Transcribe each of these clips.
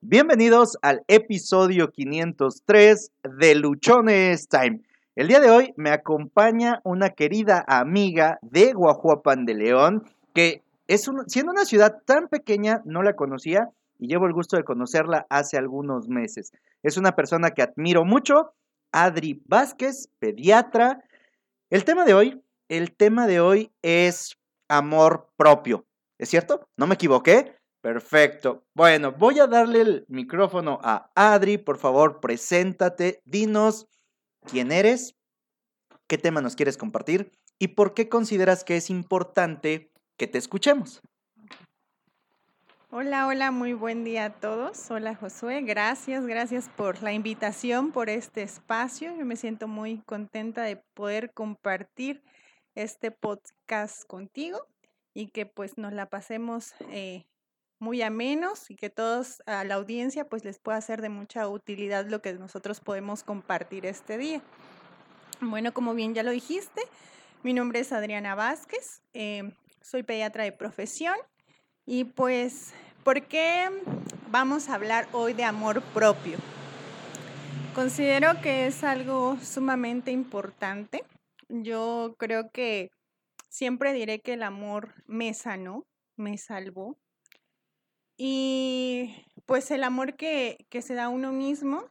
Bienvenidos al episodio 503 de Luchones Time. El día de hoy me acompaña una querida amiga de Guajuapan de León, que es siendo una ciudad tan pequeña, no la conocía y llevo el gusto de conocerla hace algunos meses. Es una persona que admiro mucho, Adri Vázquez, pediatra. El tema de hoy, el tema de hoy es amor propio. ¿Es cierto? ¿No me equivoqué? Perfecto. Bueno, voy a darle el micrófono a Adri. Por favor, preséntate. Dinos quién eres, qué tema nos quieres compartir y por qué consideras que es importante que te escuchemos. Hola, hola, muy buen día a todos. Hola Josué, gracias, gracias por la invitación, por este espacio. Yo me siento muy contenta de poder compartir este podcast contigo y que pues nos la pasemos eh, muy amenos y que todos a la audiencia pues les pueda ser de mucha utilidad lo que nosotros podemos compartir este día. Bueno, como bien ya lo dijiste, mi nombre es Adriana Vázquez, eh, soy pediatra de profesión y pues, ¿por qué vamos a hablar hoy de amor propio? Considero que es algo sumamente importante. Yo creo que siempre diré que el amor me sanó, me salvó, y pues el amor que, se da a uno mismo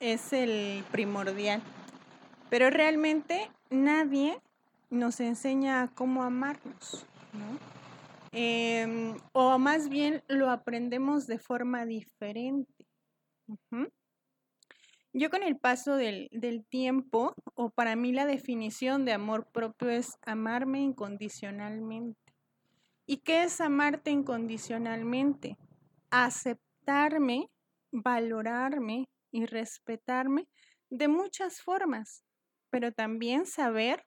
es el primordial. Pero realmente nadie nos enseña cómo amarnos, ¿no? Em, o más bien lo aprendemos de forma diferente. Yo con el paso del, del, tiempo, o para mí la definición de amor propio es amarme incondicionalmente. ¿Y qué es amarte incondicionalmente? Aceptarme, valorarme y respetarme de muchas formas, pero también saber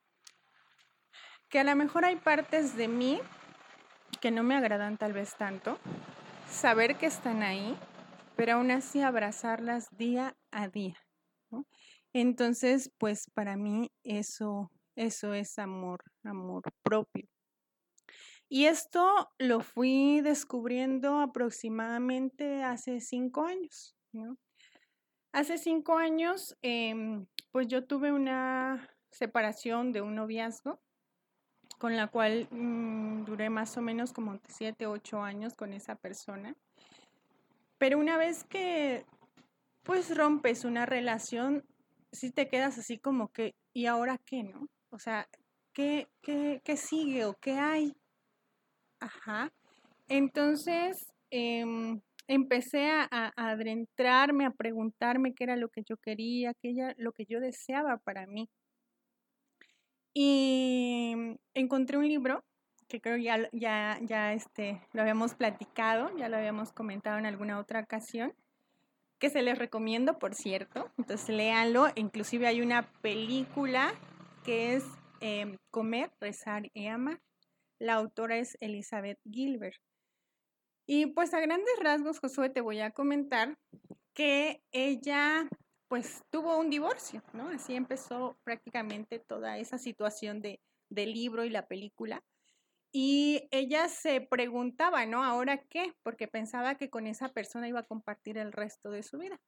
que a lo mejor hay partes de mí que no me agradan tal vez tanto, saber que están ahí, pero aún así abrazarlas día a día. Entonces, pues para mí eso, eso es amor, amor propio. Y esto lo fui descubriendo aproximadamente hace cinco años, Hace cinco años, em, pues yo tuve una separación de un noviazgo con la cual mm, duré más o menos como siete, ocho años con esa persona. Pero una vez que pues rompes una relación, sí te quedas así como que, ¿y ahora qué, no? O sea, ¿qué, qué, qué sigue o qué hay? Ajá. Entonces, em, empecé a, adentrarme, a preguntarme qué era lo que yo quería, qué lo que yo deseaba para mí. Y encontré un libro que creo ya, ya, ya este, lo habíamos platicado, ya lo habíamos comentado en alguna otra ocasión, que se les recomiendo, por cierto. Entonces, léanlo. Inclusive hay una película que es em, Comer, Rezar y Amar. La autora es Elizabeth Gilbert. Y pues a grandes rasgos, Josué, te voy a comentar que ella pues tuvo un divorcio, ¿no? Así empezó prácticamente toda esa situación de, del libro y la película. Y ella se preguntaba, ¿no? ¿Ahora qué? Porque pensaba que con esa persona iba a compartir el resto de su vida.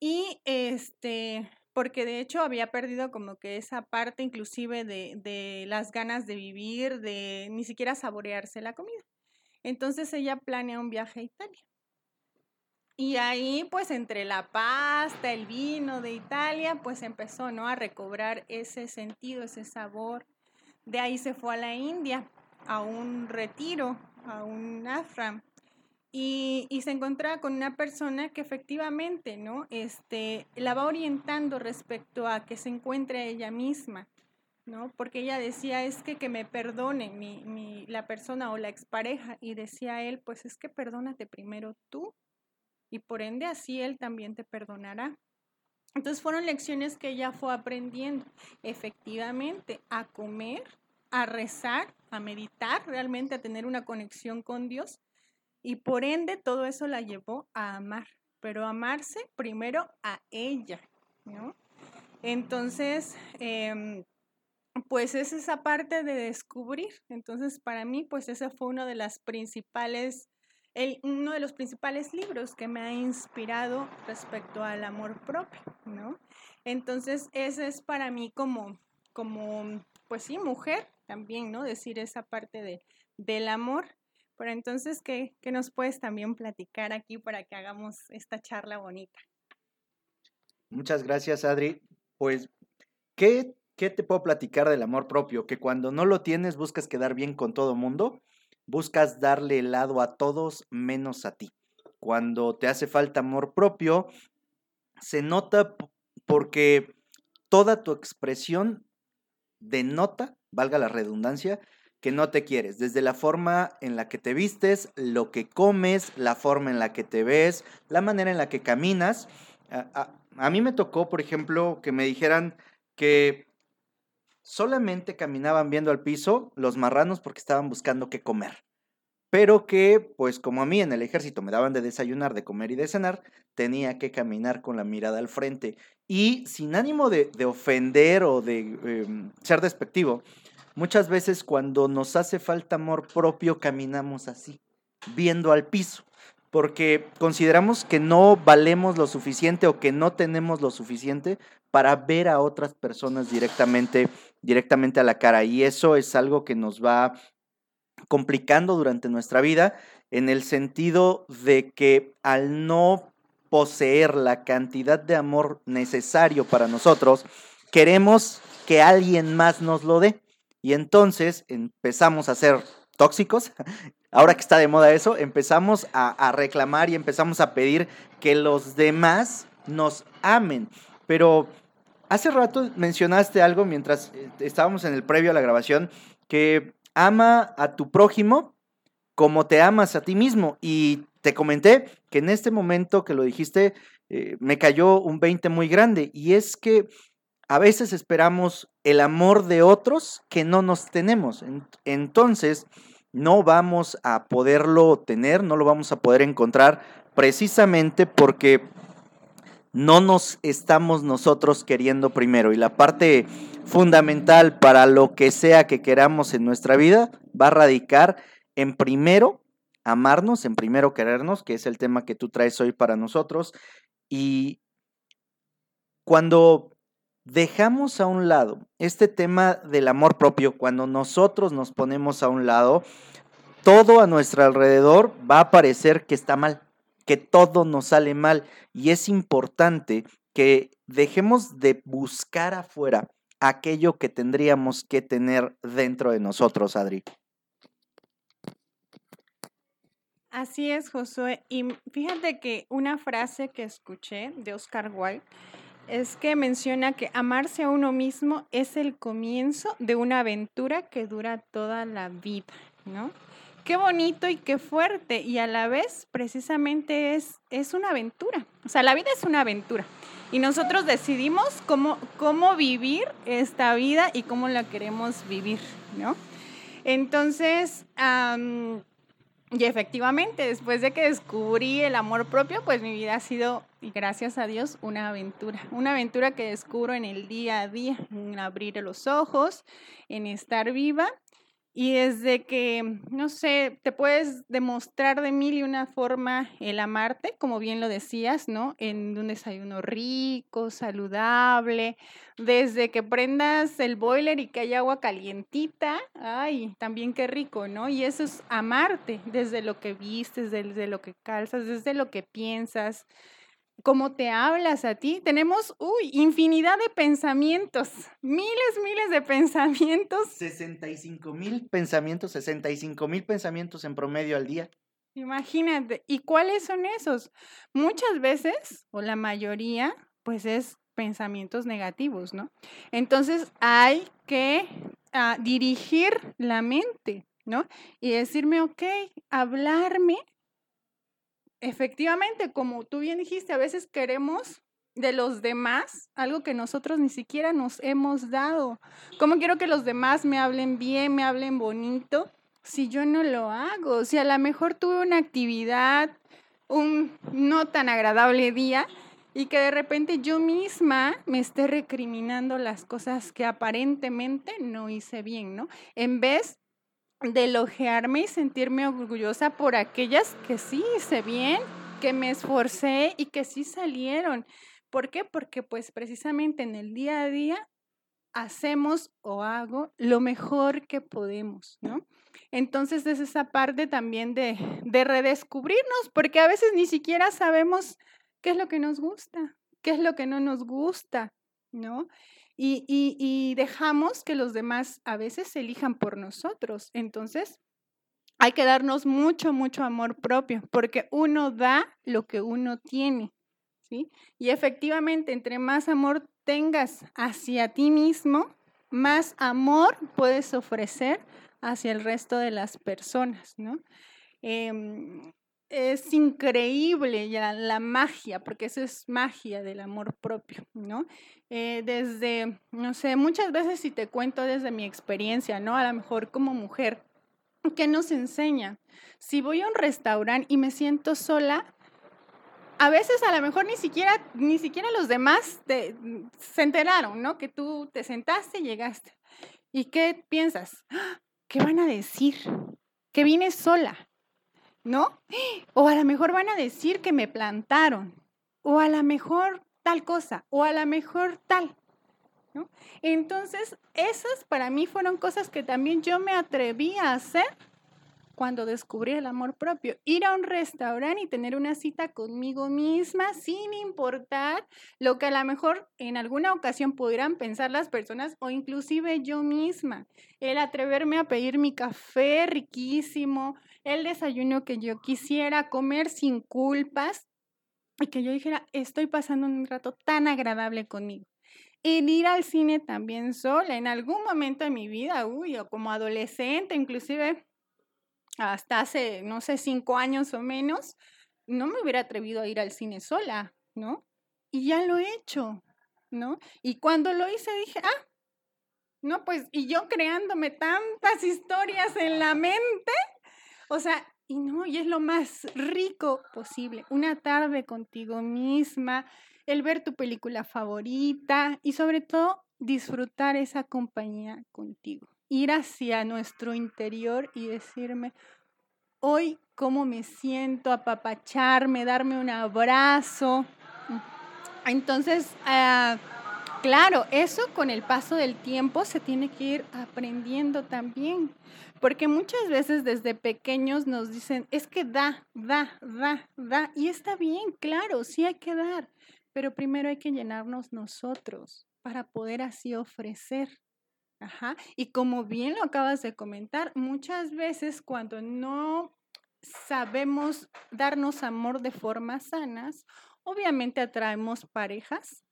Y este, porque de hecho había perdido como que esa parte inclusive de, las ganas de vivir, de ni siquiera saborearse la comida. Entonces ella planea un viaje a Italia. Y ahí, pues entre la pasta, el vino de Italia, pues empezó, ¿no? A recobrar ese sentido, ese sabor. De ahí se fue a la India, a un retiro, a un ashram. Y, se encontraba con una persona que efectivamente, ¿no? Este, la va orientando respecto a que se encuentre ella misma, ¿no? Porque ella decía, es que que me perdone mi, mi, la persona o la expareja. Y decía él, pues es que perdónate primero tú y por ende así él también te perdonará. Entonces fueron lecciones que ella fue aprendiendo, efectivamente, a comer, a rezar, a meditar, realmente a tener una conexión con Dios y por ende todo eso la llevó a amar, pero amarse primero a ella, ¿no? Entonces, em, pues es esa parte de descubrir. Entonces, para mí, pues esa fue una de las principales uno de los principales libros que me ha inspirado respecto al amor propio, ¿no? Entonces, ese es para mí como, como, pues sí, mujer también, ¿no? Decir esa parte de, del amor. Pero entonces, ¿qué, ¿qué nos puedes también platicar aquí para que hagamos esta charla bonita? Muchas gracias, Adri. Pues, ¿qué, ¿qué te puedo platicar del amor propio? Que cuando no lo tienes buscas quedar bien con todo mundo, buscas darle helado a todos menos a ti. Cuando te hace falta amor propio, se nota porque toda tu expresión denota, valga la redundancia, que no te quieres, desde la forma en la que te vistes, lo que comes, la forma en la que te ves, la manera en la que caminas. A, mí me tocó, por ejemplo, que me dijeran que solamente caminaban viendo al piso los marranos porque estaban buscando qué comer. Pero que, pues como a mí en el ejército me daban de desayunar, de comer y de cenar, tenía que caminar con la mirada al frente. Y sin ánimo de, ofender o de em, ser despectivo, muchas veces cuando nos hace falta amor propio caminamos así, viendo al piso porque consideramos que no valemos lo suficiente o que no tenemos lo suficiente para ver a otras personas directamente, directamente a la cara. Y eso es algo que nos va complicando durante nuestra vida en el sentido de que al no poseer la cantidad de amor necesario para nosotros, queremos que alguien más nos lo dé. Y entonces empezamos a ser tóxicos ahora que está de moda eso, empezamos a, reclamar y empezamos a pedir que los demás nos amen. Pero hace rato mencionaste algo mientras eh, estábamos en el previo a la grabación, que ama a tu prójimo como te amas a ti mismo. Y te comenté que en este momento que lo dijiste, eh, me cayó un 20 muy grande. Y es que a veces esperamos el amor de otros que no nos tenemos. Entonces, no vamos a poderlo tener, no lo vamos a poder encontrar precisamente porque no nos estamos nosotros queriendo primero. Y la parte fundamental para lo que sea que queramos en nuestra vida va a radicar en primero amarnos, en primero querernos, que es el tema que tú traes hoy para nosotros. Y cuando dejamos a un lado este tema del amor propio, cuando nosotros nos ponemos a un lado, todo a nuestro alrededor va a parecer que está mal, que todo nos sale mal. Y es importante que dejemos de buscar afuera aquello que tendríamos que tener dentro de nosotros, Adri. Así es, Josué. Y fíjate que una frase que escuché de Oscar Wilde es que menciona que amarse a uno mismo es el comienzo de una aventura que dura toda la vida, ¿no? Qué bonito y qué fuerte y a la vez precisamente es, es una aventura. O sea, la vida es una aventura y nosotros decidimos cómo, cómo vivir esta vida y cómo la queremos vivir, ¿no? Entonces, y efectivamente, después de que descubrí el amor propio, pues mi vida ha sido, y gracias a Dios, una aventura. Una aventura que descubro en el día a día, en abrir los ojos, en estar viva y desde que, no sé, te puedes demostrar de mil y una forma el amarte, como bien lo decías, ¿no? En un desayuno rico, saludable, desde que prendas el boiler y que haya agua calientita, ay, también qué rico, ¿no? Y eso es amarte, desde lo que vistes, desde lo que calzas, desde lo que piensas, cómo te hablas a ti. Tenemos, uy, infinidad de pensamientos, miles, miles de pensamientos. 65 mil pensamientos, 65 mil pensamientos en promedio al día. Imagínate, ¿y cuáles son esos? Muchas veces, o la mayoría, pues es pensamientos negativos, ¿no? Entonces hay que ah, dirigir la mente, ¿no? Y decirme, ok, hablarme Efectivamente, como tú bien dijiste, a veces queremos de los demás algo que nosotros ni siquiera nos hemos dado. ¿Cómo quiero que los demás me hablen bien, me hablen bonito, si yo no lo hago? Si a lo mejor tuve una actividad, un no tan agradable día y que de repente yo misma me esté recriminando las cosas que aparentemente no hice bien, ¿no? En vez de elogiarme y sentirme orgullosa por aquellas que sí hice bien, que me esforcé y que sí salieron. ¿Por qué? Porque pues precisamente en el día a día hacemos o hago lo mejor que podemos, ¿no? Entonces es esa parte también de, de redescubrirnos, porque a veces ni siquiera sabemos qué es lo que nos gusta, qué es lo que no nos gusta, ¿no? Y, dejamos que los demás a veces elijan por nosotros. Entonces, hay que darnos mucho, mucho amor propio, porque uno da lo que uno tiene, ¿sí? Y efectivamente, entre más amor tengas hacia ti mismo, más amor puedes ofrecer hacia el resto de las personas, ¿no? Em, es increíble ya la magia, porque eso es magia del amor propio, ¿no? Eh, desde, no sé, muchas veces si te cuento desde mi experiencia, ¿no? A lo mejor como mujer, ¿qué nos enseña? Si voy a un restaurante y me siento sola, a veces a lo mejor ni siquiera, ni siquiera los demás te, se enteraron, ¿no? Que tú te sentaste y llegaste. ¿Y qué piensas? ¡Ah! ¿Qué van a decir? Que vine sola. ¿No? O a lo mejor van a decir que me plantaron, o a lo mejor tal cosa, o a lo mejor tal. Entonces, esas para mí fueron cosas que también yo me atreví a hacer cuando descubrí el amor propio. Ir a un restaurante y tener una cita conmigo misma sin importar lo que a lo mejor en alguna ocasión pudieran pensar las personas o inclusive yo misma. El atreverme a pedir mi café riquísimo, el desayuno que yo quisiera, comer sin culpas y que yo dijera, estoy pasando un rato tan agradable conmigo. El ir al cine también sola, en algún momento de mi vida, uy, o como adolescente, inclusive hasta hace, no sé, cinco años o menos, no me hubiera atrevido a ir al cine sola, ¿no? Y ya lo he hecho, ¿no? Y cuando lo hice dije, ah, no, pues, y yo creándome tantas historias en la mente, o sea, y no, y es lo más rico posible, una tarde contigo misma, el ver tu película favorita y sobre todo disfrutar esa compañía contigo ir hacia nuestro interior y decirme, hoy cómo me siento, apapacharme, darme un abrazo. Entonces, ah, claro, eso con el paso del tiempo se tiene que ir aprendiendo también, porque muchas veces desde pequeños nos dicen, es que da, da, da, da, y está bien, claro, sí hay que dar, pero primero hay que llenarnos nosotros para poder así ofrecer. Y como bien lo acabas de comentar, muchas veces cuando no sabemos darnos amor de formas sanas, obviamente atraemos parejas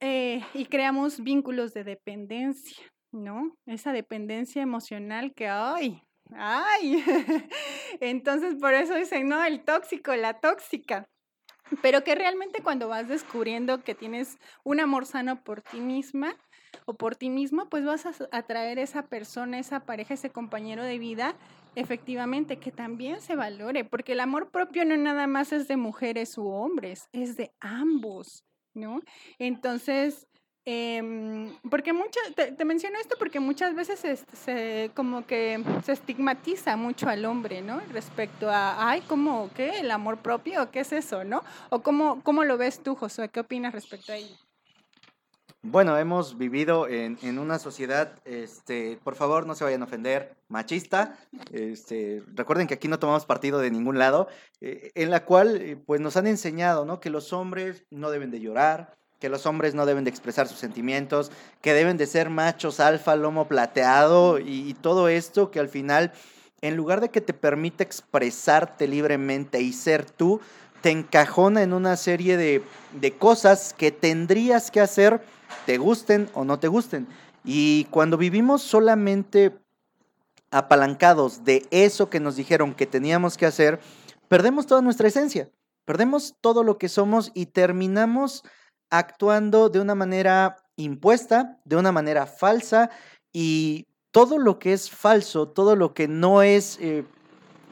eh, y creamos vínculos de dependencia, ¿no? Esa dependencia emocional que, ay, ay. Entonces, por eso dicen, no, el tóxico, la tóxica. Pero que realmente cuando vas descubriendo que tienes un amor sano por ti misma, o por ti mismo, pues vas a atraer esa persona, esa pareja, ese compañero de vida, efectivamente, que también se valore, porque el amor propio no nada más es de mujeres u hombres, es de ambos, ¿no? Entonces, em, porque muchas, te, menciono esto porque muchas veces se, como que se estigmatiza mucho al hombre, ¿no? Respecto a, ay, ¿cómo, qué? ¿El amor propio? ¿Qué es eso, no? O cómo, cómo lo ves tú, Josué, ¿qué opinas respecto a ello? Bueno, hemos vivido en, en, una sociedad, este, por favor no se vayan a ofender, machista. Este, recuerden que aquí no tomamos partido de ningún lado, eh, en la cual eh, pues nos han enseñado ¿no? que los hombres no deben de llorar, que los hombres no deben de expresar sus sentimientos, que deben de ser machos alfa, lomo plateado y, y todo esto que al final, en lugar de que te permita expresarte libremente y ser tú, te encajona en una serie de, de cosas que tendrías que hacer te gusten o no te gusten. Y cuando vivimos solamente apalancados de eso que nos dijeron que teníamos que hacer, perdemos toda nuestra esencia, perdemos todo lo que somos y terminamos actuando de una manera impuesta, de una manera falsa y todo lo que es falso, todo lo que no es eh,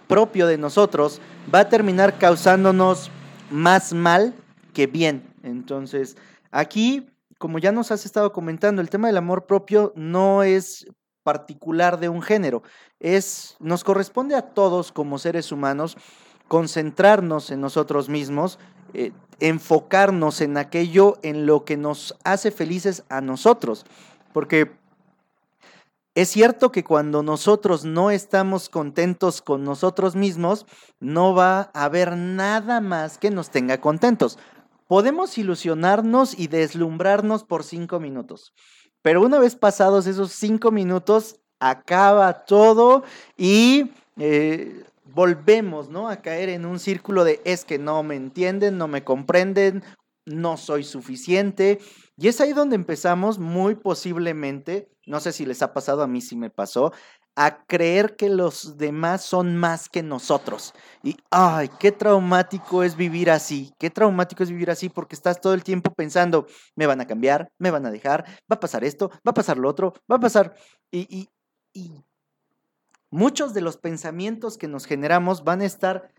propio de nosotros, va a terminar causándonos más mal que bien. Entonces, aquí como ya nos has estado comentando, el tema del amor propio no es particular de un género. Es, nos corresponde a todos como seres humanos concentrarnos en nosotros mismos, eh, enfocarnos en aquello en lo que nos hace felices a nosotros. Porque es cierto que cuando nosotros no estamos contentos con nosotros mismos, no va a haber nada más que nos tenga contentos. Podemos ilusionarnos y deslumbrarnos por cinco minutos, pero una vez pasados esos cinco minutos, acaba todo y eh, volvemos ¿no? a caer en un círculo de es que no me entienden, no me comprenden, no soy suficiente. Y es ahí donde empezamos muy posiblemente, no sé si les ha pasado, a mí sí me pasó, a creer que los demás son más que nosotros. Y, ay, qué traumático es vivir así, qué traumático es vivir así porque estás todo el tiempo pensando, me van a cambiar, me van a dejar, va a pasar esto, va a pasar lo otro, va a pasar... Y muchos de los pensamientos que nos generamos van a estar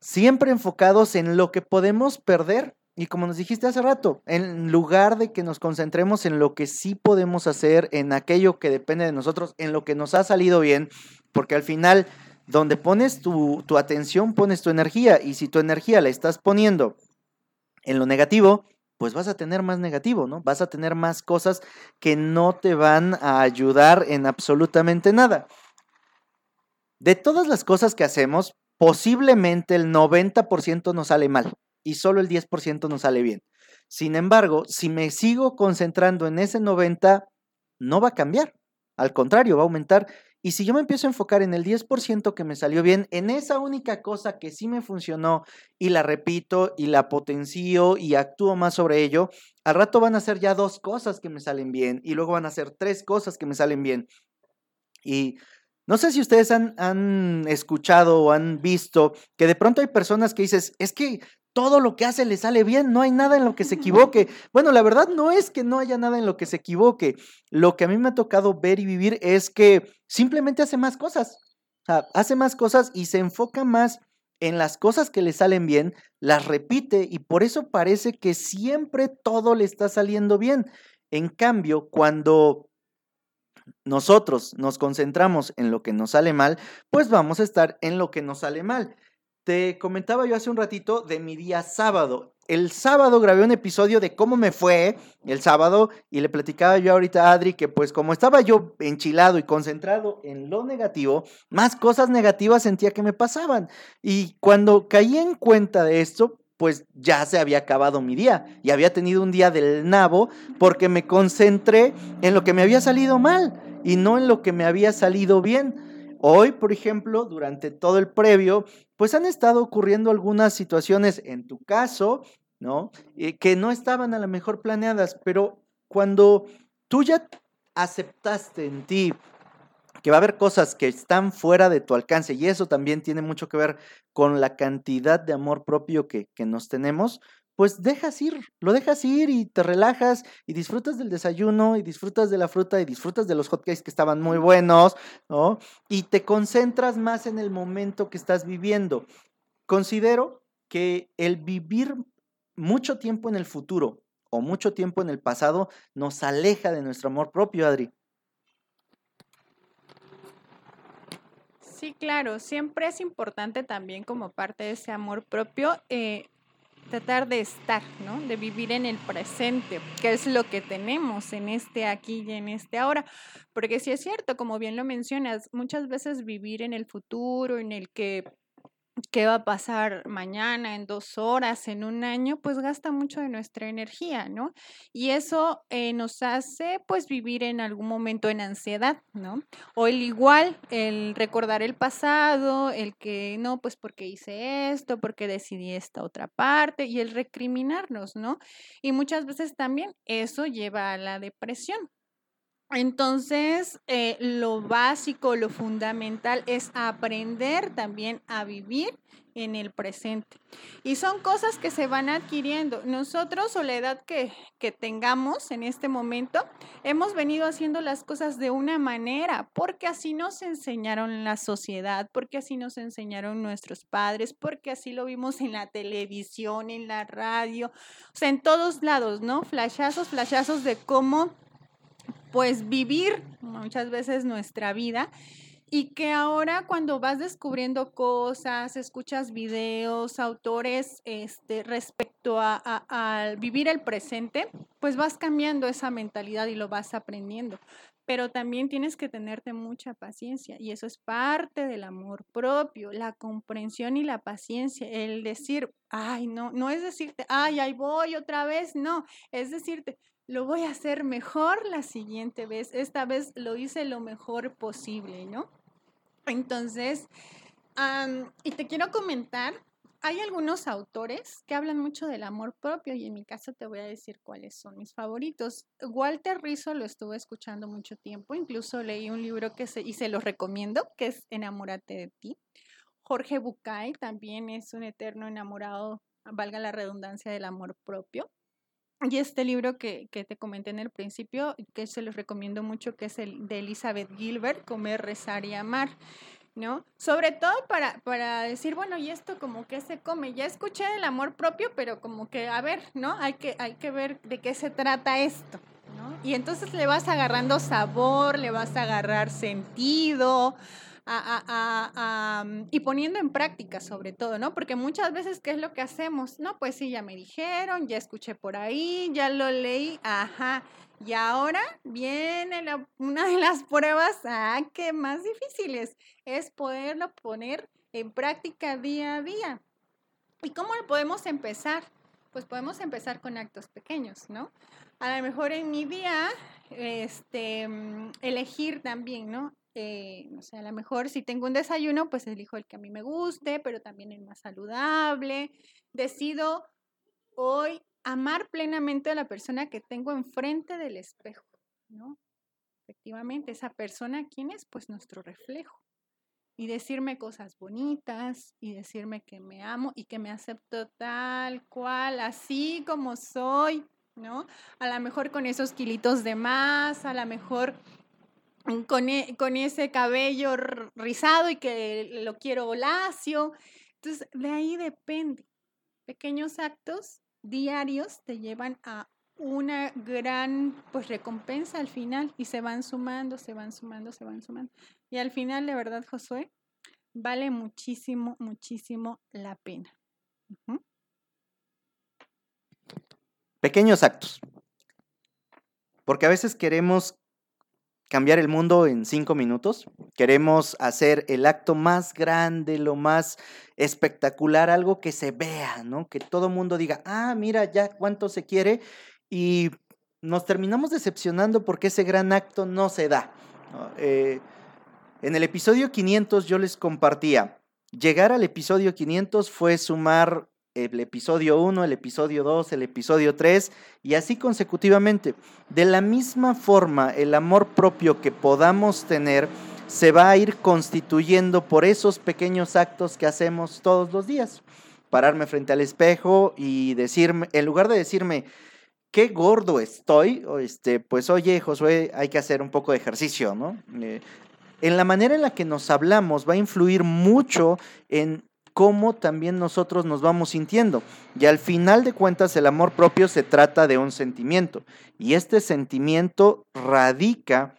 siempre enfocados en lo que podemos perder y como nos dijiste hace rato, en lugar de que nos concentremos en lo que sí podemos hacer, en aquello que depende de nosotros, en lo que nos ha salido bien, porque al final, donde pones tu, tu atención, pones tu energía, y si tu energía la estás poniendo en lo negativo, pues vas a tener más negativo, ¿no? Vas a tener más cosas que no te van a ayudar en absolutamente nada. De todas las cosas que hacemos, posiblemente el 90% nos sale mal y solo el 10% nos sale bien. Sin embargo, si me sigo concentrando en ese 90, no va a cambiar. Al contrario, va a aumentar. Y si yo me empiezo a enfocar en el 10% que me salió bien, en esa única cosa que sí me funcionó y la repito y la potencio y actúo más sobre ello, al rato van a ser ya dos cosas que me salen bien y luego van a ser tres cosas que me salen bien. Y no sé si ustedes han, han, escuchado o han visto que de pronto hay personas que dices, es que todo lo que hace le sale bien, no hay nada en lo que se equivoque. Bueno, la verdad no es que no haya nada en lo que se equivoque. Lo que a mí me ha tocado ver y vivir es que simplemente hace más cosas. O sea, hace más cosas y se enfoca más en las cosas que le salen bien, las repite y por eso parece que siempre todo le está saliendo bien. En cambio, cuando nosotros nos concentramos en lo que nos sale mal, pues vamos a estar en lo que nos sale mal. Comentaba yo hace un ratito de mi día sábado. El sábado grabé un episodio de cómo me fue el sábado y le platicaba yo ahorita a Adri que pues como estaba yo enchilado y concentrado en lo negativo, más cosas negativas sentía que me pasaban. Y cuando caí en cuenta de esto, pues ya se había acabado mi día y había tenido un día del nabo porque me concentré en lo que me había salido mal y no en lo que me había salido bien. Hoy, por ejemplo, durante todo el previo, pues han estado ocurriendo algunas situaciones en tu caso, ¿no? Eh, que no estaban a lo mejor planeadas, pero cuando tú ya aceptaste en ti que va a haber cosas que están fuera de tu alcance y eso también tiene mucho que ver con la cantidad de amor propio que, que nos tenemos, pues dejas ir, lo dejas ir y te relajas y disfrutas del desayuno y disfrutas de la fruta y disfrutas de los hotcakes que estaban muy buenos, ¿no? Y te concentras más en el momento que estás viviendo. Considero que el vivir mucho tiempo en el futuro o mucho tiempo en el pasado nos aleja de nuestro amor propio, Adri. Sí, claro, siempre es importante también como parte de ese amor propio eh, tratar de estar, ¿no? De vivir en el presente, que es lo que tenemos en este aquí y en este ahora. Porque si es cierto, como bien lo mencionas, muchas veces vivir en el futuro, en el que qué va a pasar mañana, en dos horas, en un año, pues gasta mucho de nuestra energía, ¿no? Y eso eh, nos hace pues vivir en algún momento en ansiedad, ¿no? O el igual, el recordar el pasado, el que no, pues porque hice esto, porque decidí esta otra parte y el recriminarnos, ¿no? Y muchas veces también eso lleva a la depresión, entonces, eh, lo básico, lo fundamental es aprender también a vivir en el presente. Y son cosas que se van adquiriendo. Nosotros o la edad que, que tengamos en este momento, hemos venido haciendo las cosas de una manera, porque así nos enseñaron la sociedad, porque así nos enseñaron nuestros padres, porque así lo vimos en la televisión, en la radio, o sea, en todos lados, ¿no? Flashazos, flashazos de cómo pues vivir muchas veces nuestra vida y que ahora cuando vas descubriendo cosas, escuchas videos, autores este, respecto a, vivir el presente, pues vas cambiando esa mentalidad y lo vas aprendiendo. Pero también tienes que tenerte mucha paciencia y eso es parte del amor propio, la comprensión y la paciencia, el decir, ay, no, no es decirte, ay, ahí voy otra vez, no, es decirte, lo voy a hacer mejor la siguiente vez, esta vez lo hice lo mejor posible, ¿no? Entonces, y te quiero comentar, hay algunos autores que hablan mucho del amor propio y en mi caso te voy a decir cuáles son mis favoritos. Walter Rizzo lo estuve escuchando mucho tiempo, incluso leí un libro que se, y se lo recomiendo, que es Enamórate de ti. Jorge Bucay también es un eterno enamorado, valga la redundancia, del amor propio. Y este libro que, que, te comenté en el principio, que se los recomiendo mucho, que es el de Elizabeth Gilbert, Comer, Rezar y Amar, ¿no? Sobre todo para, para decir, bueno, ¿y esto como que se come? Ya escuché el amor propio, pero como que, a ver, ¿no? Hay que, hay que ver de qué se trata esto. Y entonces le vas agarrando sabor, le vas a agarrar sentido, Mm, y poniendo en práctica sobre todo, ¿no? Porque muchas veces, ¿qué es lo que hacemos? No, pues sí, ya me dijeron, ya escuché por ahí, ya lo leí, ajá. Y ahora viene una de las pruebas, ah, que más difíciles, es poderlo poner en práctica día a día. ¿Y cómo podemos empezar? Pues podemos empezar con actos pequeños, ¿no? A lo mejor en mi día, este, mm, elegir también, ¿no? Eh, no sé, a lo mejor si tengo un desayuno, pues elijo el que a mí me guste, pero también el más saludable. Decido hoy amar plenamente a la persona que tengo enfrente del espejo, ¿no? Efectivamente, esa persona, ¿quién es? Pues nuestro reflejo. Y decirme cosas bonitas y decirme que me amo y que me acepto tal cual, así como soy, ¿no? A lo mejor con esos kilitos de más, a lo mejor con, e, con ese cabello rizado y que lo quiero lacio. Entonces, de ahí depende. Pequeños actos diarios te llevan a una gran pues recompensa al final y se van sumando, se van sumando, se van sumando. Y al final, de verdad, Josué, vale muchísimo, muchísimo la pena. Pequeños actos. Porque a veces queremos cambiar el mundo en cinco minutos. Queremos hacer el acto más grande, lo más espectacular, algo que se vea, ¿no? Que todo mundo diga, ah, mira ya cuánto se quiere. Y nos terminamos decepcionando porque ese gran acto no se da. Eh, en el episodio 500 yo les compartía, llegar al episodio 500 fue sumar el episodio 1, el episodio 2, el episodio 3 y así consecutivamente. De la misma forma, el amor propio que podamos tener se va a ir constituyendo por esos pequeños actos que hacemos todos los días. Pararme frente al espejo y decirme, en lugar de decirme, qué gordo estoy, este, pues oye, Josué, hay que hacer un poco de ejercicio, ¿no? Eh, en la manera en la que nos hablamos va a influir mucho en cómo también nosotros nos vamos sintiendo. Y al final de cuentas el amor propio se trata de un sentimiento. Y este sentimiento radica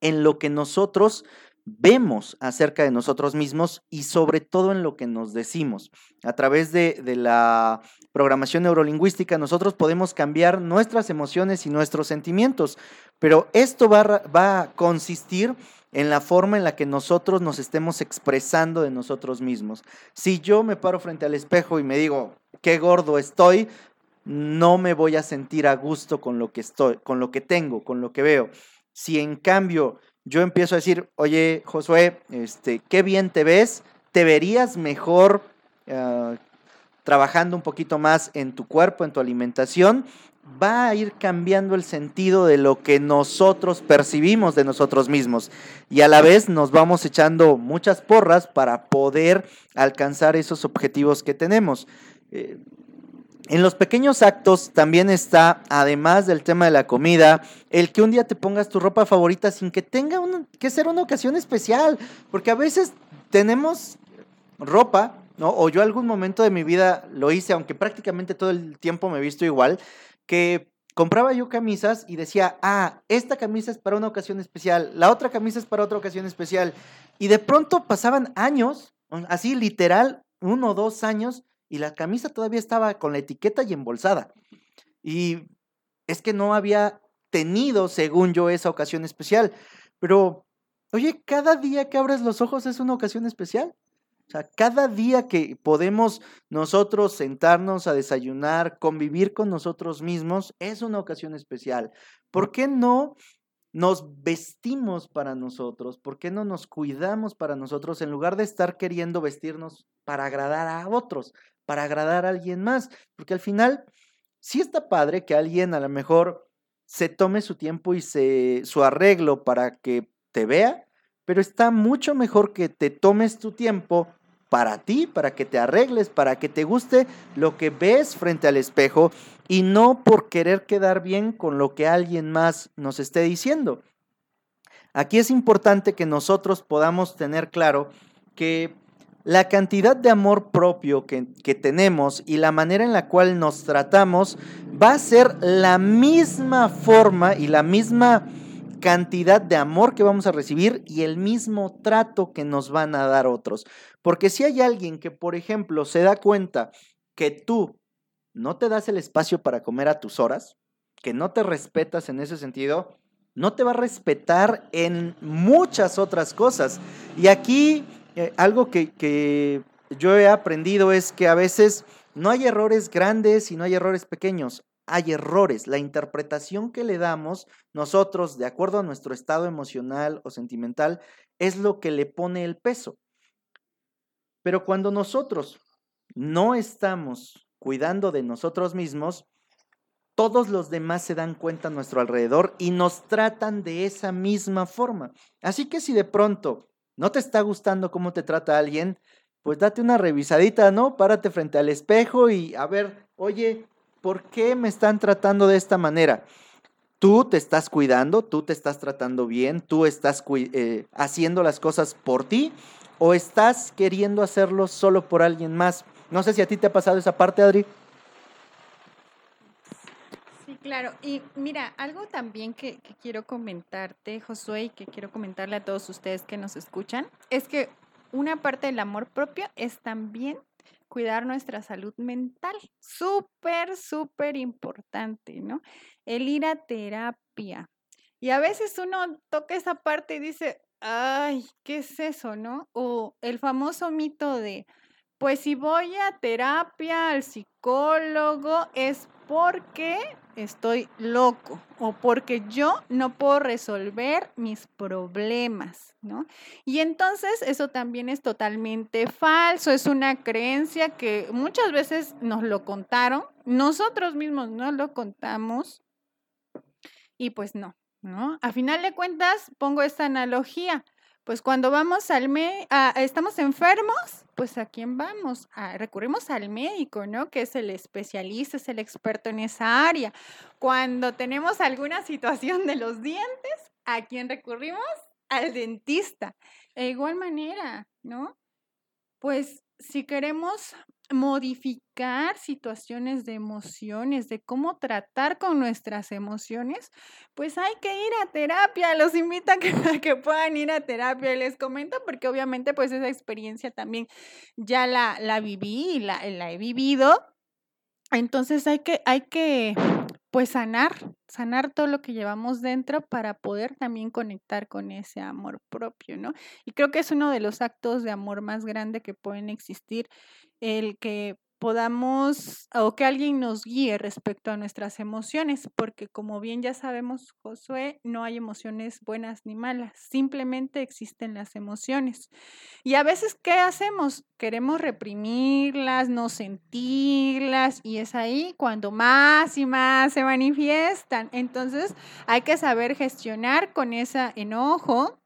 en lo que nosotros vemos acerca de nosotros mismos y sobre todo en lo que nos decimos. A través de, la programación neurolingüística nosotros podemos cambiar nuestras emociones y nuestros sentimientos, pero esto va, va a consistir en la forma en la que nosotros nos estemos expresando de nosotros mismos. Si yo me paro frente al espejo y me digo, qué gordo estoy, no me voy a sentir a gusto con lo que estoy, con lo que tengo, con lo que veo. Si en cambio yo empiezo a decir, oye, Josué, este, qué bien te ves, te verías mejor ah, trabajando un poquito más en tu cuerpo, en tu alimentación, va a ir cambiando el sentido de lo que nosotros percibimos de nosotros mismos y a la vez nos vamos echando muchas porras para poder alcanzar esos objetivos que tenemos. Eh, en los pequeños actos también está, además del tema de la comida, el que un día te pongas tu ropa favorita sin que tenga que ser una ocasión especial, porque a veces tenemos ropa, ¿no? O yo algún momento de mi vida lo hice, aunque prácticamente todo el tiempo me he visto igual, que compraba yo camisas y decía, ah, esta camisa es para una ocasión especial, la otra camisa es para otra ocasión especial. Y de pronto pasaban años, así literal, uno o dos años, y la camisa todavía estaba con la etiqueta y embolsada. Y es que no había tenido, según yo, esa ocasión especial. Pero, oye, cada día que abres los ojos es una ocasión especial. O sea, cada día que podemos nosotros sentarnos a desayunar, convivir con nosotros mismos, es una ocasión especial. ¿Por qué no nos vestimos para nosotros? ¿Por qué no nos cuidamos para nosotros en lugar de estar queriendo vestirnos para agradar a otros, para agradar a alguien más? Porque al final, sí está padre que alguien a lo mejor se tome su tiempo y se, su arreglo para que te vea, pero está mucho mejor que te tomes tu tiempo para ti, para que te arregles, para que te guste lo que ves frente al espejo y no por querer quedar bien con lo que alguien más nos esté diciendo. Aquí es importante que nosotros podamos tener claro que la cantidad de amor propio que, tenemos y la manera en la cual nos tratamos va a ser la misma forma y la misma cantidad de amor que vamos a recibir y el mismo trato que nos van a dar otros. Porque si hay alguien que, por ejemplo, se da cuenta que tú no te das el espacio para comer a tus horas, que no te respetas en ese sentido, no te va a respetar en muchas otras cosas. Y aquí eh, algo que, que yo he aprendido es que a veces no hay errores grandes y no hay errores pequeños hay errores. La interpretación que le damos nosotros, de acuerdo a nuestro estado emocional o sentimental, es lo que le pone el peso. Pero cuando nosotros no estamos cuidando de nosotros mismos, todos los demás se dan cuenta a nuestro alrededor y nos tratan de esa misma forma. Así que si de pronto no te está gustando cómo te trata alguien, pues date una revisadita, ¿no? Párate frente al espejo y a ver, oye, ¿por qué me están tratando de esta manera? Tú te estás cuidando, tú te estás tratando bien, tú estás eh, haciendo las cosas por ti o estás queriendo hacerlo solo por alguien más. No sé si a ti te ha pasado esa parte, Adri. Sí, claro. Y mira, algo también que, que quiero comentarte, Josué, y que quiero comentarle a todos ustedes que nos escuchan, es que una parte del amor propio es también cuidar nuestra salud mental. Súper, súper importante, ¿no? El ir a terapia. Y a veces uno toca esa parte y dice, ay, ¿qué es eso, no? O el famoso mito de, pues si voy a terapia, al psicólogo, es porque estoy loco o porque yo no puedo resolver mis problemas, ¿no? Y entonces eso también es totalmente falso, es una creencia que muchas veces nos lo contaron, nosotros mismos no lo contamos y pues no, ¿no? A final de cuentas, pongo esta analogía, pues cuando vamos al me estamos enfermos, pues a quién vamos? recurrimos al médico, ¿no? Que es el especialista, es el experto en esa área. Cuando tenemos alguna situación de los dientes, ¿a quién recurrimos? Al dentista. De igual manera, ¿no? Pues si queremos modificar situaciones de emociones, de cómo tratar con nuestras emociones, pues hay que ir a terapia. Los invito a que, puedan ir a terapia. Les comento porque obviamente pues esa experiencia también ya la, la viví y la, la he vivido. Entonces hay que, hay que pues sanar, sanar todo lo que llevamos dentro para poder también conectar con ese amor propio, ¿no? Y creo que es uno de los actos de amor más grande que pueden existir, el que podamos o que alguien nos guíe respecto a nuestras emociones, porque como bien ya sabemos, Josué, no hay emociones buenas ni malas, simplemente existen las emociones. Y a veces, ¿qué hacemos? Queremos reprimirlas, no sentirlas, y es ahí cuando más y más se manifiestan. Entonces, hay que saber gestionar con ese enojo,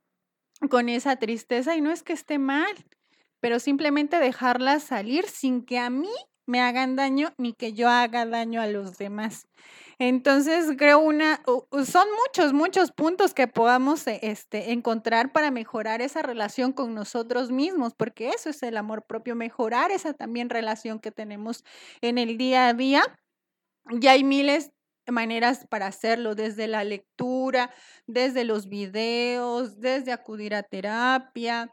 con esa tristeza, y no es que esté mal, pero simplemente dejarlas salir sin que a mí me hagan daño ni que yo haga daño a los demás. Entonces, creo una, son muchos, muchos puntos que podamos eh, este, encontrar para mejorar esa relación con nosotros mismos, porque eso es el amor propio, mejorar esa también relación que tenemos en el día a día. Y hay miles maneras para hacerlo, desde la lectura, desde los videos, desde acudir a terapia.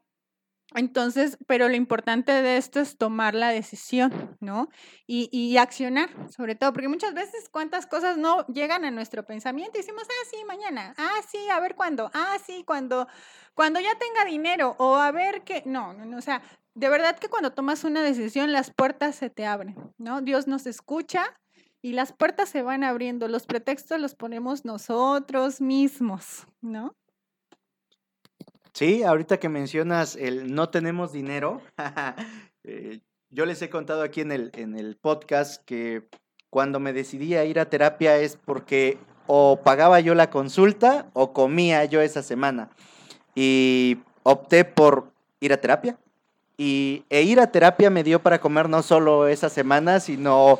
Entonces, pero lo importante de esto es tomar la decisión, ¿no? Y, y, accionar, sobre todo, porque muchas veces cuántas cosas no llegan a nuestro pensamiento y decimos, ah, sí, mañana, ah, sí, a ver cuándo, ah, sí, cuando, cuando ya tenga dinero, o a ver qué, no, no, o sea, de verdad que cuando tomas una decisión, las puertas se te abren, ¿no? Dios nos escucha y las puertas se van abriendo, los pretextos los ponemos nosotros mismos, ¿no? Sí, ahorita que mencionas el no tenemos dinero, eh, yo les he contado aquí en el, en el podcast que cuando me decidí a ir a terapia es porque o pagaba yo la consulta o comía yo esa semana. Y opté por ir a terapia. Y e ir a terapia me dio para comer no solo esa semana, sino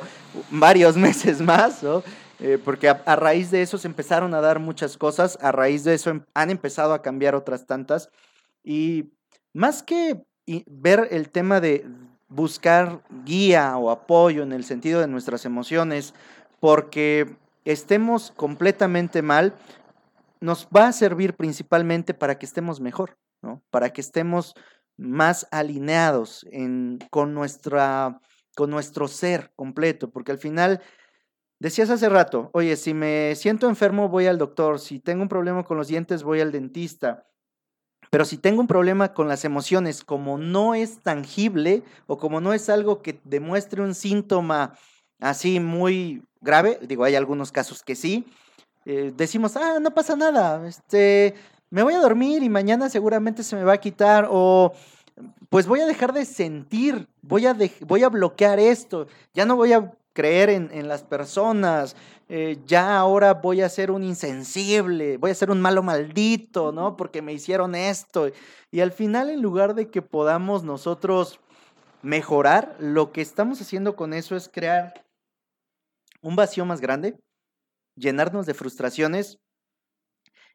varios meses más, ¿no? Eh, porque a, raíz de eso se empezaron a dar muchas cosas, a raíz de eso em, han empezado a cambiar otras tantas. Y más que ver el tema de buscar guía o apoyo en el sentido de nuestras emociones, porque estemos completamente mal, nos va a servir principalmente para que estemos mejor, ¿no? Para que estemos más alineados con, nuestra, con nuestro ser completo, porque al final Decías hace rato, oye, si me siento enfermo voy al doctor, si tengo un problema con los dientes voy al dentista, pero si tengo un problema con las emociones, como no es tangible o como no es algo que demuestre un síntoma así muy grave, digo, hay algunos casos que sí, eh, decimos, ah, no pasa nada, este, me voy a dormir y mañana seguramente se me va a quitar o pues voy a dejar de sentir, voy a, voy a bloquear esto, ya no voy a creer en, las personas, eh, ya ahora voy a ser un insensible, voy a ser un malo maldito, ¿no? Porque me hicieron esto. Y al final, en lugar de que podamos nosotros mejorar, lo que estamos haciendo con eso es crear un vacío más grande, llenarnos de frustraciones.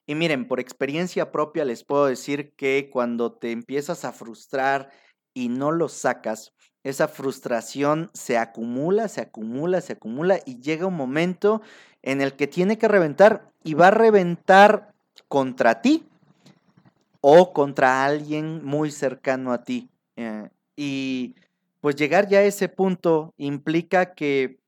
Y miren, por experiencia propia les puedo decir que cuando te empiezas a frustrar y no lo sacas, esa frustración se acumula, se acumula, se acumula y llega un momento en el que tiene que reventar y va a reventar contra ti o contra alguien muy cercano a ti. Eh, y pues llegar ya a ese punto implica que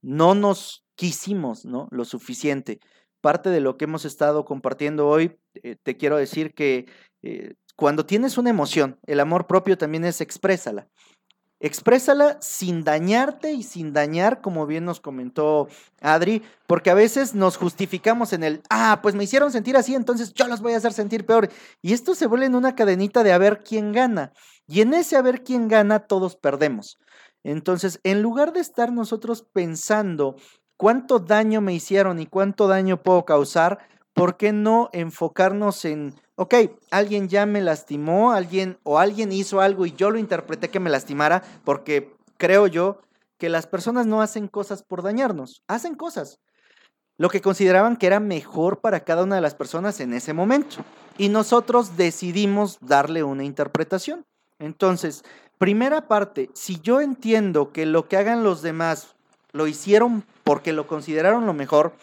no nos quisimos ¿no? lo suficiente. Parte de lo que hemos estado compartiendo hoy, eh, te quiero decir que eh, cuando tienes una emoción, el amor propio también es exprésala. Exprésala sin dañarte y sin dañar, como bien nos comentó Adri, porque a veces nos justificamos en el, ah, pues me hicieron sentir así, entonces yo los voy a hacer sentir peor. Y esto se vuelve en una cadenita de a ver quién gana. Y en ese a ver quién gana, todos perdemos. Entonces, en lugar de estar nosotros pensando cuánto daño me hicieron y cuánto daño puedo causar, ¿por qué no enfocarnos en ok, alguien ya me lastimó, alguien o alguien hizo algo y yo lo interpreté que me lastimara porque creo yo que las personas no hacen cosas por dañarnos, hacen cosas. Lo que consideraban que era mejor para cada una de las personas en ese momento. Y nosotros decidimos darle una interpretación. Entonces, primera parte, si yo entiendo que lo que hagan los demás lo hicieron porque lo consideraron lo mejor,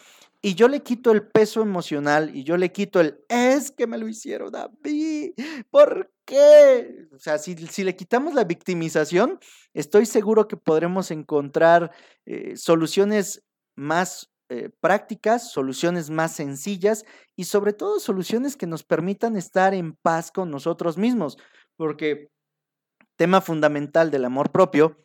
y yo le quito el peso emocional y yo le quito el, es que me lo hicieron a mí, ¿por qué? O sea, si, le quitamos la victimización, estoy seguro que podremos encontrar eh, soluciones más eh, prácticas, soluciones más sencillas y sobre todo soluciones que nos permitan estar en paz con nosotros mismos, porque tema fundamental del amor propio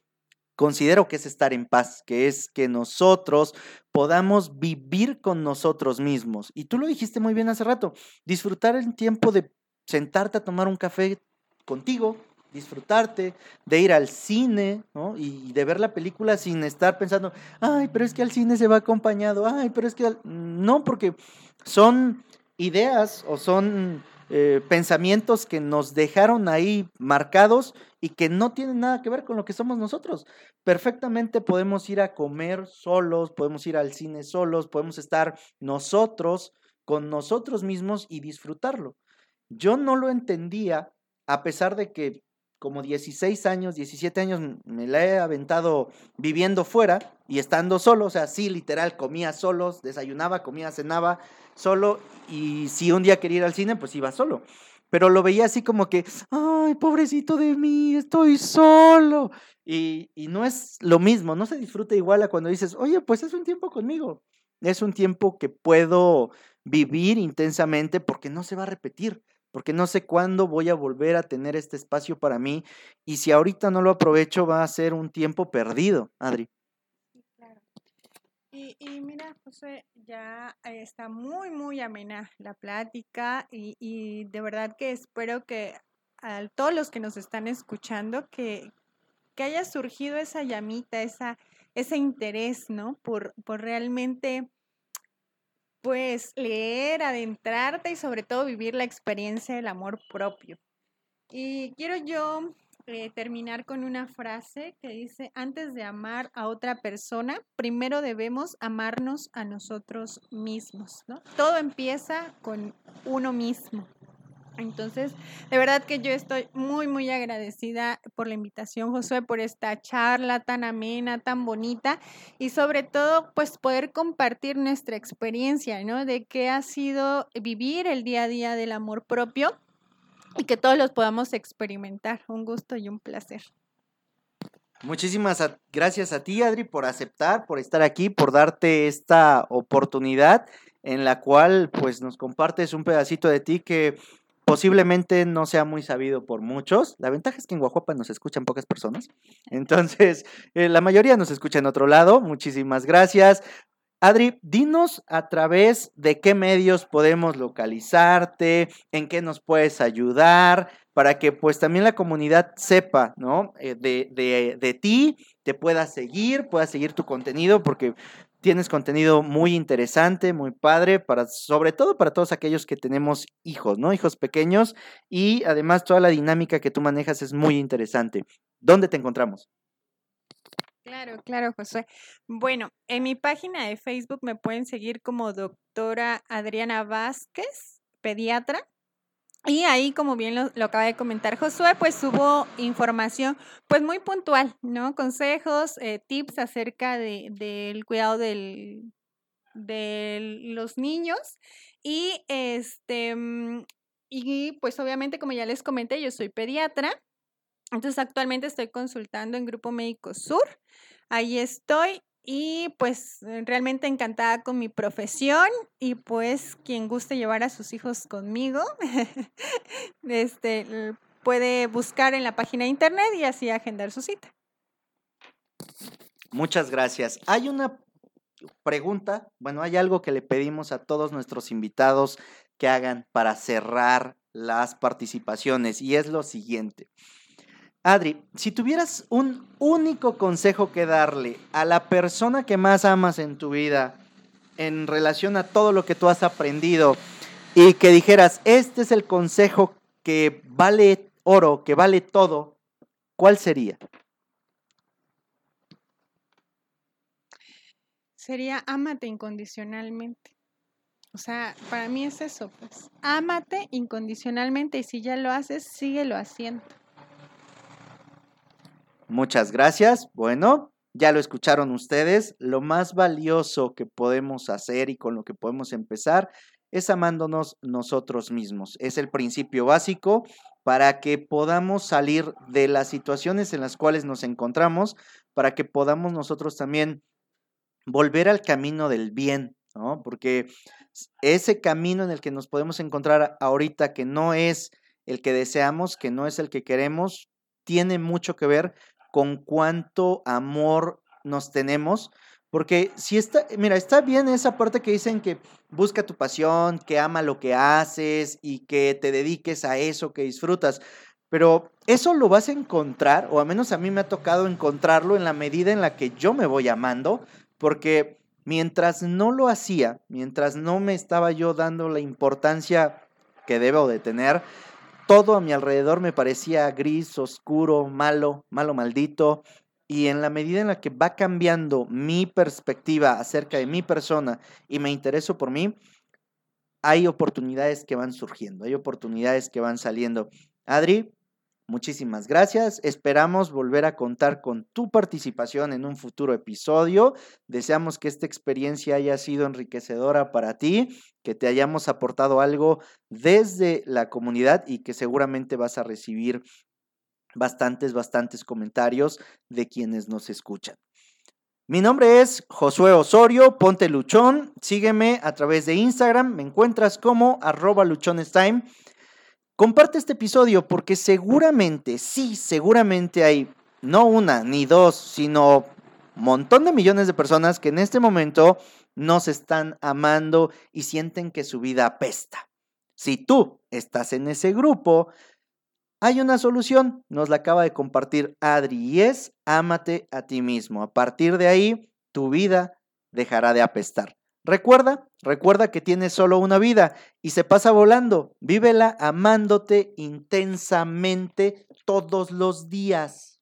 considero que es estar en paz, que es que nosotros podamos vivir con nosotros mismos. Y tú lo dijiste muy bien hace rato, disfrutar el tiempo de sentarte a tomar un café contigo, disfrutarte, de ir al cine, ¿no? Y de ver la película sin estar pensando, ay, pero es que al cine se va acompañado, ay, pero es que... No, porque son ideas o son eh, pensamientos que nos dejaron ahí marcados y que no tienen nada que ver con lo que somos nosotros. Perfectamente podemos ir a comer solos, podemos ir al cine solos, podemos estar nosotros con nosotros mismos y disfrutarlo. Yo no lo entendía a pesar de que como 16 años, 17 años, me la he aventado viviendo fuera y estando solo, o sea, sí, literal, comía solos, desayunaba, comía, cenaba solo y si un día quería ir al cine, pues iba solo. Pero lo veía así como que, ay, pobrecito de mí, estoy solo. Y, y no es lo mismo, no se disfruta igual a cuando dices, oye, pues es un tiempo conmigo. Es un tiempo que puedo vivir intensamente porque no se va a repetir porque no sé cuándo voy a volver a tener este espacio para mí y si ahorita no lo aprovecho va a ser un tiempo perdido, Adri. claro. Y, y, mira, José, ya está muy, muy amena la plática y, y de verdad que espero que a todos los que nos están escuchando, que, que haya surgido esa llamita, esa, ese interés, ¿no? Por, por realmente pues leer, adentrarte y sobre todo vivir la experiencia del amor propio. Y quiero yo eh, terminar con una frase que dice, antes de amar a otra persona, primero debemos amarnos a nosotros mismos. Todo empieza con uno mismo. Entonces, de verdad que yo estoy muy, muy agradecida por la invitación, Josué, por esta charla tan amena, tan bonita y sobre todo, pues poder compartir nuestra experiencia, ¿no? De qué ha sido vivir el día a día del amor propio y que todos los podamos experimentar. Un gusto y un placer. Muchísimas gracias a ti, Adri, por aceptar, por estar aquí, por darte esta oportunidad en la cual pues nos compartes un pedacito de ti que posiblemente no sea muy sabido por muchos. La ventaja es que en Guajuapa nos escuchan pocas personas. Entonces, eh, la mayoría nos escucha en otro lado. Muchísimas gracias. Adri, dinos a través de qué medios podemos localizarte, en qué nos puedes ayudar, para que pues también la comunidad sepa, ¿no? Eh, de, de, de ti, te pueda seguir, pueda seguir tu contenido, porque Tienes contenido muy interesante, muy padre, para, sobre todo para todos aquellos que tenemos hijos, ¿no? Hijos pequeños. Y además toda la dinámica que tú manejas es muy interesante. ¿Dónde te encontramos? Claro, claro, José. Bueno, en mi página de Facebook me pueden seguir como doctora Adriana Vázquez, pediatra. Y ahí, como bien lo, acaba de comentar Josué, pues hubo información pues muy puntual, ¿no? Consejos, eh, tips acerca del de, cuidado del, de los niños. Y este, mm, y pues obviamente, como ya les comenté, yo soy pediatra. Entonces actualmente estoy consultando en Grupo Médico Sur. Ahí estoy y pues eh, realmente encantada con mi profesión y pues quien guste llevar a sus hijos conmigo, este, puede buscar en la página de internet y así agendar su cita. Muchas gracias. Hay una pregunta, bueno, hay algo que le pedimos a todos nuestros invitados que hagan para cerrar las participaciones y es lo siguiente. Adri, si tuvieras un único consejo que darle a la persona que más amas en tu vida en relación a todo lo que tú has aprendido y que dijeras, este es el consejo que vale oro, que vale todo, ¿cuál sería? Sería ámate incondicionalmente. O sea, para mí es eso, pues. Ámate incondicionalmente y si ya lo haces, síguelo haciendo. Muchas gracias. Bueno, ya lo escucharon ustedes. Lo más valioso que podemos hacer y con lo que podemos empezar es amándonos nosotros mismos. Es el principio básico para que podamos salir de las situaciones en las cuales nos encontramos, para que podamos nosotros también volver al camino del bien, ¿no? Porque ese camino en el que nos podemos encontrar ahorita, que no es el que deseamos, que no es el que queremos, tiene mucho que ver con cuánto amor nos tenemos. Porque si está, mira, está bien esa parte que dicen que busca tu pasión, que ama lo que haces y que te dediques a eso que disfrutas. Pero eso lo vas a encontrar, o al menos a mí me ha tocado encontrarlo en la medida en la que yo me voy amando, porque mientras no lo hacía, mientras no me estaba yo dando la importancia que debo de tener, todo a mi alrededor me parecía gris, oscuro, malo, malo, maldito. Y en la medida en la que va cambiando mi perspectiva acerca de mi persona y me intereso por mí, hay oportunidades que van surgiendo, hay oportunidades que van saliendo. Adri, Muchísimas gracias. Esperamos volver a contar con tu participación en un futuro episodio. Deseamos que esta experiencia haya sido enriquecedora para ti, que te hayamos aportado algo desde la comunidad y que seguramente vas a recibir bastantes, bastantes comentarios de quienes nos escuchan. Mi nombre es Josué Osorio, ponte luchón, sígueme a través de Instagram, me encuentras como arroba luchonestime. Comparte este episodio porque seguramente, sí, seguramente hay no una ni dos, sino un montón de millones de personas que en este momento nos están amando y sienten que su vida apesta. Si tú estás en ese grupo, hay una solución, nos la acaba de compartir Adri y es ámate a ti mismo. A partir de ahí, tu vida dejará de apestar. Recuerda, recuerda que tienes solo una vida y se pasa volando. Vívela amándote intensamente todos los días.